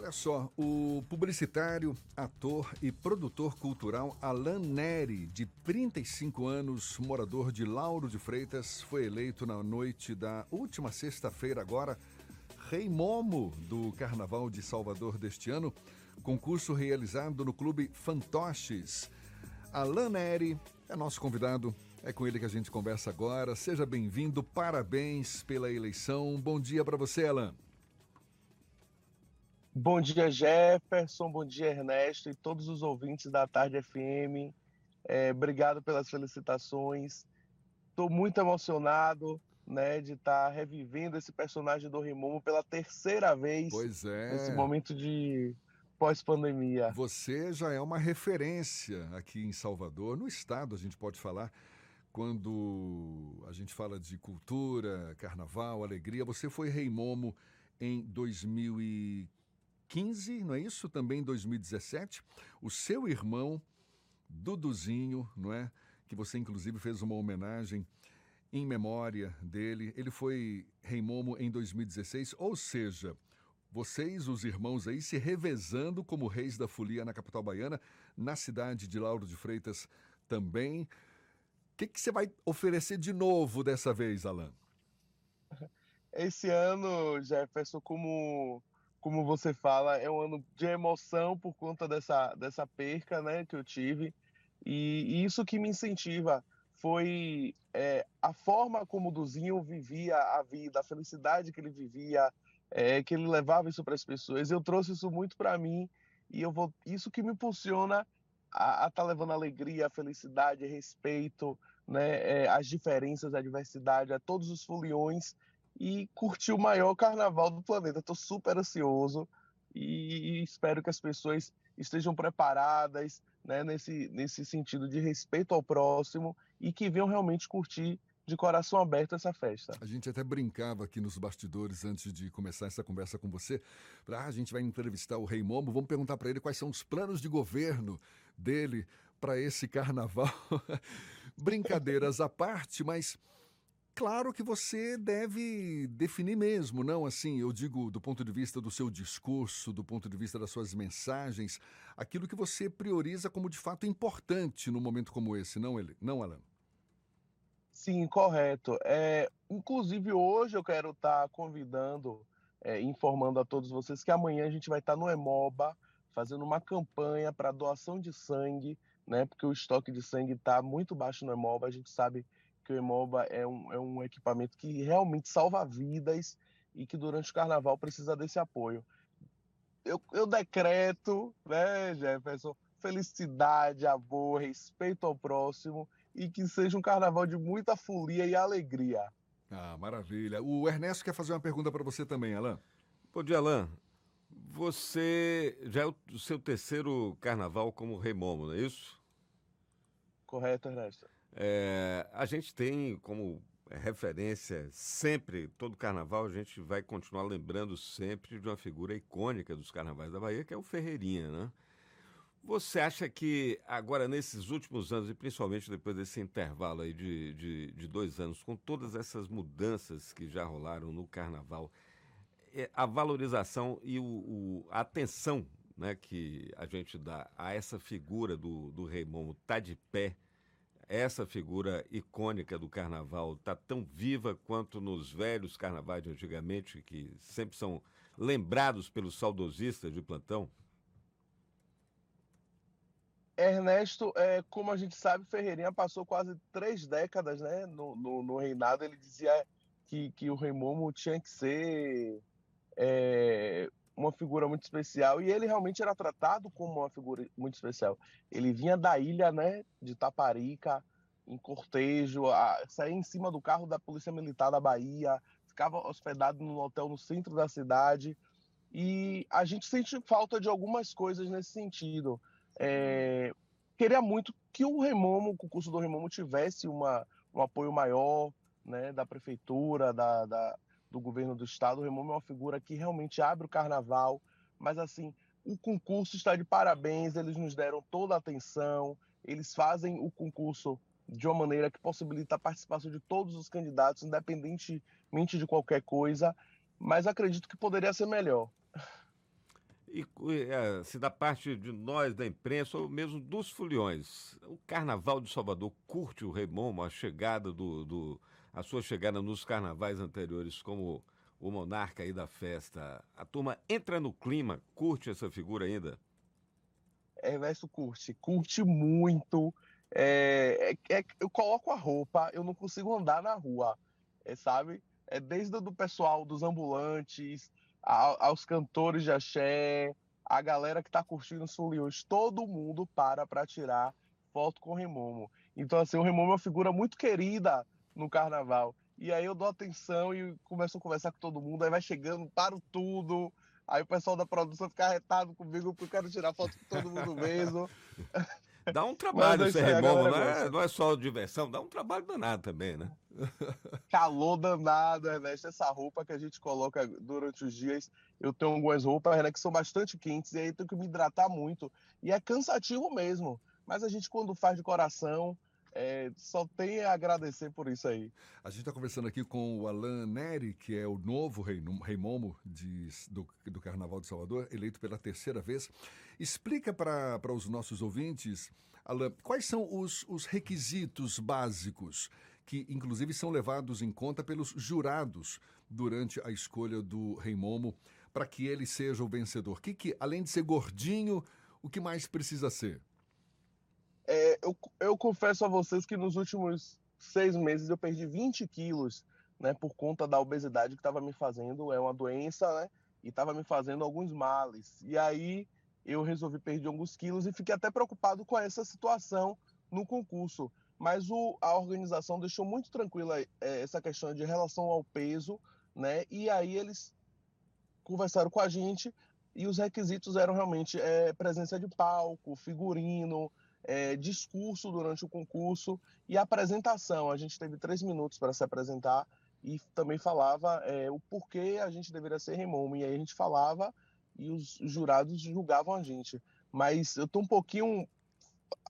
Olha só, o publicitário, ator e produtor cultural Alan Neri, de 35 anos, morador de Lauro de Freitas, foi eleito na noite da última sexta-feira agora Rei Momo do Carnaval de Salvador deste ano, concurso realizado no Clube Fantoches. Alan Neri é nosso convidado, é com ele que a gente conversa agora. Seja bem-vindo, parabéns pela eleição. Bom dia para você, Alan. Bom dia, Jefferson. Bom dia, Ernesto e todos os ouvintes da Tarde FM. É, obrigado pelas felicitações. Estou muito emocionado né, de estar tá revivendo esse personagem do Rimomo pela terceira vez. Pois é. Nesse momento de pós-pandemia. Você já é uma referência aqui em Salvador, no estado, a gente pode falar. Quando a gente fala de cultura, carnaval, alegria, você foi Rei Momo em 2015. 2015, não é isso? Também em 2017. O seu irmão, Duduzinho, não é? Que você inclusive fez uma homenagem em memória dele. Ele foi Rei Momo em 2016, ou seja, vocês, os irmãos aí, se revezando como reis da folia na capital baiana, na cidade de Lauro de Freitas também. O que, que você vai oferecer de novo dessa vez, Alan? Esse ano, Jefferson, como como você fala, é um ano de emoção por conta dessa, dessa perca né, que eu tive. E, e isso que me incentiva foi é, a forma como o Duzinho vivia a vida, a felicidade que ele vivia, é, que ele levava isso para as pessoas. Eu trouxe isso muito para mim e eu vou isso que me impulsiona a estar tá levando alegria, felicidade, respeito, né, é, as diferenças, a diversidade, a todos os foliões e curtir o maior carnaval do planeta. Estou super ansioso e espero que as pessoas estejam preparadas né, nesse, nesse sentido de respeito ao próximo e que venham realmente curtir de coração aberto essa festa. A gente até brincava aqui nos bastidores antes de começar essa conversa com você. Ah, a gente vai entrevistar o Rei Momo, vamos perguntar para ele quais são os planos de governo dele para esse carnaval. Brincadeiras à parte, mas claro que você deve definir mesmo, não assim, eu digo do ponto de vista do seu discurso, do ponto de vista das suas mensagens, aquilo que você prioriza como de fato importante num momento como esse, não, ele, não Alan? Sim, correto. É, inclusive hoje eu quero estar tá convidando, é, informando a todos vocês que amanhã a gente vai estar tá no Emoba fazendo uma campanha para doação de sangue, né? Porque o estoque de sangue está muito baixo no Emoba, a gente sabe que o Emoba é um, é um equipamento que realmente salva vidas e que durante o carnaval precisa desse apoio. Eu, eu decreto, né, Jefferson, felicidade, amor, respeito ao próximo e que seja um carnaval de muita folia e alegria. Ah, maravilha. O Ernesto quer fazer uma pergunta para você também, Alain. Bom dia, Alain. Você já é o seu terceiro carnaval como Rei Momo, não é isso? Correto, Ernesto. É, a gente tem como referência sempre, todo carnaval, a gente vai continuar lembrando sempre de uma figura icônica dos carnavais da Bahia, que é o Ferreirinha, né? Você acha que agora, nesses últimos anos, e principalmente depois desse intervalo aí de, de, de dois anos, com todas essas mudanças que já rolaram no carnaval, é, a valorização e o, o, a atenção né, que a gente dá a essa figura do, do Rei Momo está de pé essa figura icônica do carnaval está tão viva quanto nos velhos carnavais de antigamente, que sempre são lembrados pelos saudosistas de plantão? Ernesto, é, como a gente sabe, Ferreirinha passou quase três décadas né, no, no, no reinado. Ele dizia que, que o Rei Momo tinha que ser é, uma figura muito especial e ele realmente era tratado como uma figura muito especial. Ele vinha da ilha, né, de Taparica, em cortejo, a, saía em cima do carro da Polícia Militar da Bahia, ficava hospedado num hotel no centro da cidade e a gente sente falta de algumas coisas nesse sentido. É, queria muito que o Remomo, o concurso do Remomo tivesse uma, um apoio maior, né, da prefeitura, da, da do governo do estado. O Remomo é uma figura que realmente abre o carnaval, mas assim, o concurso está de parabéns, eles nos deram toda a atenção, eles fazem o concurso de uma maneira que possibilita a participação de todos os candidatos, independentemente de qualquer coisa, mas acredito que poderia ser melhor. E, é, se da parte de nós, da imprensa, ou mesmo dos foliões, o Carnaval de Salvador curte o Rei Momo, a chegada do, do, a sua chegada nos carnavais anteriores como o monarca aí da festa. A turma entra no clima, curte essa figura ainda? Ernesto curte, curte muito. É, é, é, eu coloco a roupa, eu não consigo andar na rua, é, sabe? É desde o do pessoal dos ambulantes, aos cantores de axé, a galera que está curtindo os foliões, todo mundo para para tirar foto com o Remomo. Então, assim, o Remomo é uma figura muito querida no carnaval. E aí eu dou atenção e começo a conversar com todo mundo, aí vai chegando, paro tudo. Aí o pessoal da produção fica arretado comigo porque eu quero tirar foto com todo mundo mesmo. Dá um trabalho esse Remomo, não é, não é só diversão, dá um trabalho danado também, né? Calor danado, Ernesto. Essa roupa que a gente coloca durante os dias. Eu tenho algumas roupas né, que são bastante quentes e aí tenho que me hidratar muito. E é cansativo mesmo. Mas a gente, quando faz de coração, é, só tem a agradecer por isso aí. A gente está conversando aqui com o Alan Neri, que é o novo rei, rei Momo de, do, do Carnaval de Salvador, eleito pela terceira vez. Explica para os nossos ouvintes, Alan, quais são os, os requisitos básicos que, inclusive, são levados em conta pelos jurados durante a escolha do rei Momo para que ele seja o vencedor? Que, que, além de ser gordinho, o que mais precisa ser? Eu, eu confesso a vocês que nos últimos seis meses eu perdi 20 quilos, né, por conta da obesidade que estava me fazendo, é uma doença, né, e estava me fazendo alguns males. E aí eu resolvi perder alguns quilos e fiquei até preocupado com essa situação no concurso. Mas o, a organização deixou muito tranquila é, essa questão de relação ao peso, né, e aí eles conversaram com a gente e os requisitos eram realmente é, presença de palco, figurino, é, discurso durante o concurso e apresentação. A gente teve três minutos para se apresentar e também falava é, o porquê a gente deveria ser remomo. E aí a gente falava e os jurados julgavam a gente. Mas eu estou um pouquinho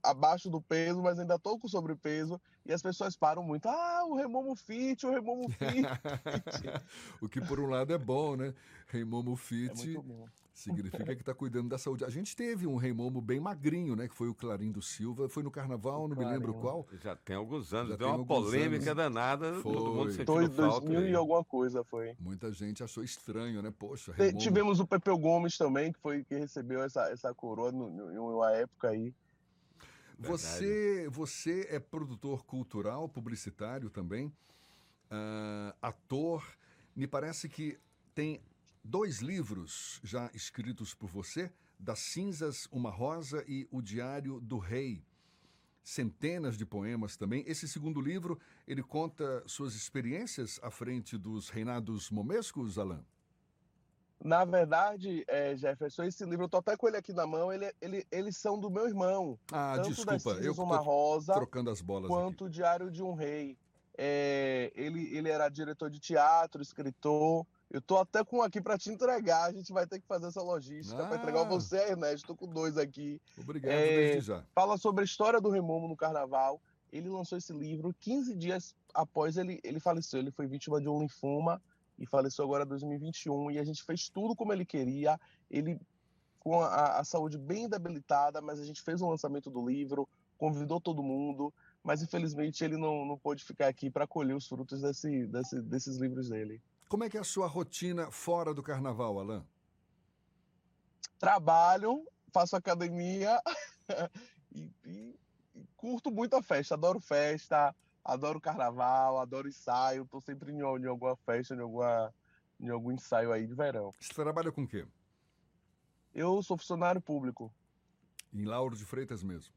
abaixo do peso, mas ainda estou com sobrepeso e as pessoas param muito. Ah, o Remomo Fit, o Remomo Fit. o que por um lado é bom, né? Remomo Fit é significa que está cuidando da saúde. A gente teve um Remomo bem magrinho, né? Que foi o Clarindo Silva. Foi no Carnaval, não Clarinho. me lembro qual. Já tem alguns anos. Já Deu uma polêmica anos. danada. Foi. Todo mundo sentiu foi falta. 2000 e alguma coisa foi. Muita gente achou estranho, né? Poxa, Remomo... Tivemos o Pepeu Gomes também, que foi que recebeu essa, essa coroa em uma época aí. Você, você é produtor cultural, publicitário também, uh, ator. Me parece que tem dois livros já escritos por você: Das Cinzas, Uma Rosa e O Diário do Rei. Centenas de poemas também. Esse segundo livro, ele conta suas experiências à frente dos reinados momescos, Alain? Na verdade, é, Jefferson, esse livro, eu tô até com ele aqui na mão, ele, ele, eles são do meu irmão. Ah, tanto desculpa, eu tô uma rosa, trocando as bolas quanto o Diário de um Rei. É, ele, ele era diretor de teatro, escritor. Eu tô até com um aqui para te entregar. A gente vai ter que fazer essa logística ah. para entregar você, Ernesto. Tô com dois aqui. Obrigado, é, desde já. Fala sobre a história do Remomo no Carnaval. Ele lançou esse livro 15 dias após ele, ele faleceu. Ele foi vítima de um linfoma e faleceu agora em 2021 e a gente fez tudo como ele queria. Ele com a, a, saúde bem debilitada, mas a gente fez o lançamento do livro, convidou todo mundo, mas infelizmente ele não, não pôde ficar aqui para colher os frutos desse, desse, desses livros dele. Como é que é a sua rotina fora do carnaval, Alain? Trabalho, faço academia e, e, e curto muito a festa, adoro festa, adoro carnaval, adoro ensaio, tô sempre em, em alguma festa, em, alguma, em algum ensaio aí de verão. Você trabalha com o quê? Eu sou funcionário público. Em Lauro de Freitas mesmo?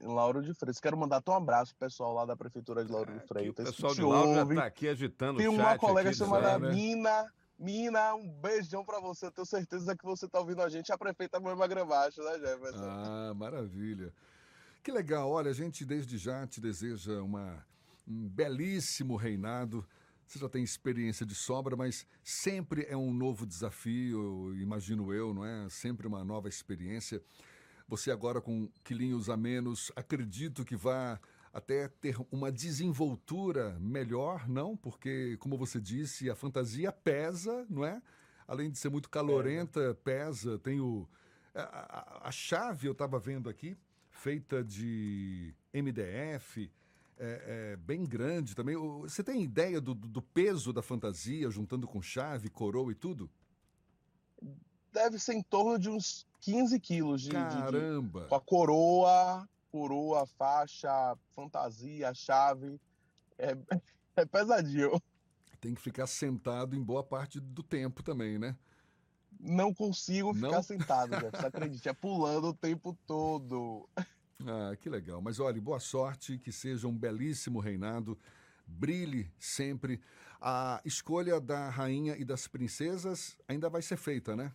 Lauro de Freitas. Quero mandar um abraço pessoal lá da Prefeitura de Lauro de Freitas. o pessoal de Lauro ouve. já tá aqui agitando Tem o chat uma colega chamada né? Mina. Mina, um beijão para você. tenho certeza que você tá ouvindo a gente. A prefeita Moema Gramacho, né, Jefferson? Ah, maravilha. Que legal. Olha, a gente desde já te deseja uma um belíssimo reinado. Você já tem experiência de sobra, mas sempre é um novo desafio, imagino eu, não é? Sempre uma nova experiência. Você agora com quilinhos a menos, acredito que vá até ter uma desenvoltura melhor, não? Porque, como você disse, a fantasia pesa, não é? além de ser muito calorenta, pesa. Tem o. A, a, a chave eu estava vendo aqui, feita de MDF, é, é, bem grande também. Você tem ideia do, do peso da fantasia, juntando com chave, coroa e tudo? Deve ser em torno de uns 15 quilos de. Caramba! De, com a coroa, coroa, faixa, fantasia, chave. É, é pesadinho. Tem que ficar sentado em boa parte do tempo também, né? Não consigo Não? ficar sentado, Você acredite, é pulando o tempo todo. Ah, que legal. Mas olha, boa sorte, que seja um belíssimo reinado, brilhe sempre. A escolha da rainha e das princesas ainda vai ser feita, né?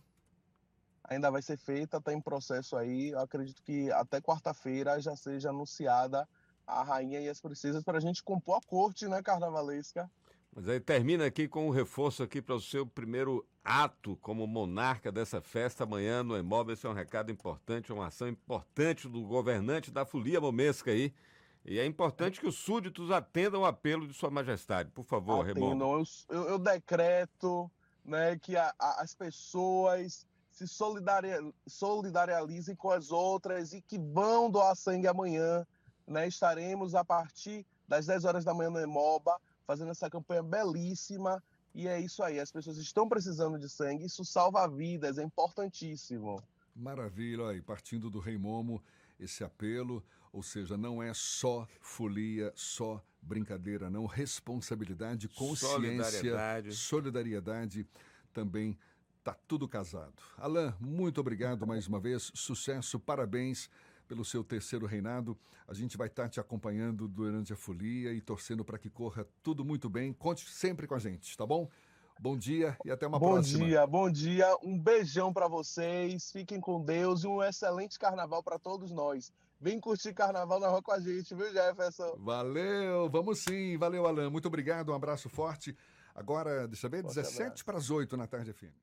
Ainda vai ser feita, está em processo aí. Eu acredito que até quarta-feira já seja anunciada a rainha e as princesas para a gente compor a corte, né, carnavalesca? Mas aí termina aqui com um reforço aqui para o seu primeiro ato como monarca dessa festa amanhã no Imóvel. Esse é um recado importante, uma ação importante do governante da folia momesca aí. E é importante que os súditos atendam o apelo de Sua Majestade. Por favor, Atendam. Eu, eu, eu, decreto né, que a, a, as pessoas se solidarizem com as outras e que vão doar sangue amanhã. Né? Estaremos a partir das 10 horas da manhã no Emoba fazendo essa campanha belíssima. E é isso aí, as pessoas estão precisando de sangue, isso salva vidas, é importantíssimo. Maravilha, aí, partindo do Rei Momo, esse apelo, ou seja, não é só folia, só brincadeira, não, responsabilidade, consciência, solidariedade, solidariedade também tá tudo casado. Alain, muito obrigado mais uma vez, sucesso, parabéns pelo seu terceiro reinado. A gente vai estar te acompanhando durante a folia e torcendo para que corra tudo muito bem. Conte sempre com a gente, tá bom? Bom dia e até uma bom próxima. Bom dia, bom dia. Um beijão para vocês. Fiquem com Deus e um excelente carnaval para todos nós. Vem curtir carnaval na rua com a gente, viu, Jefferson? Valeu, vamos sim. Valeu, Alan. Muito obrigado, um abraço forte. Agora, deixa eu ver, Forte 17 para as 8 na tarde FM.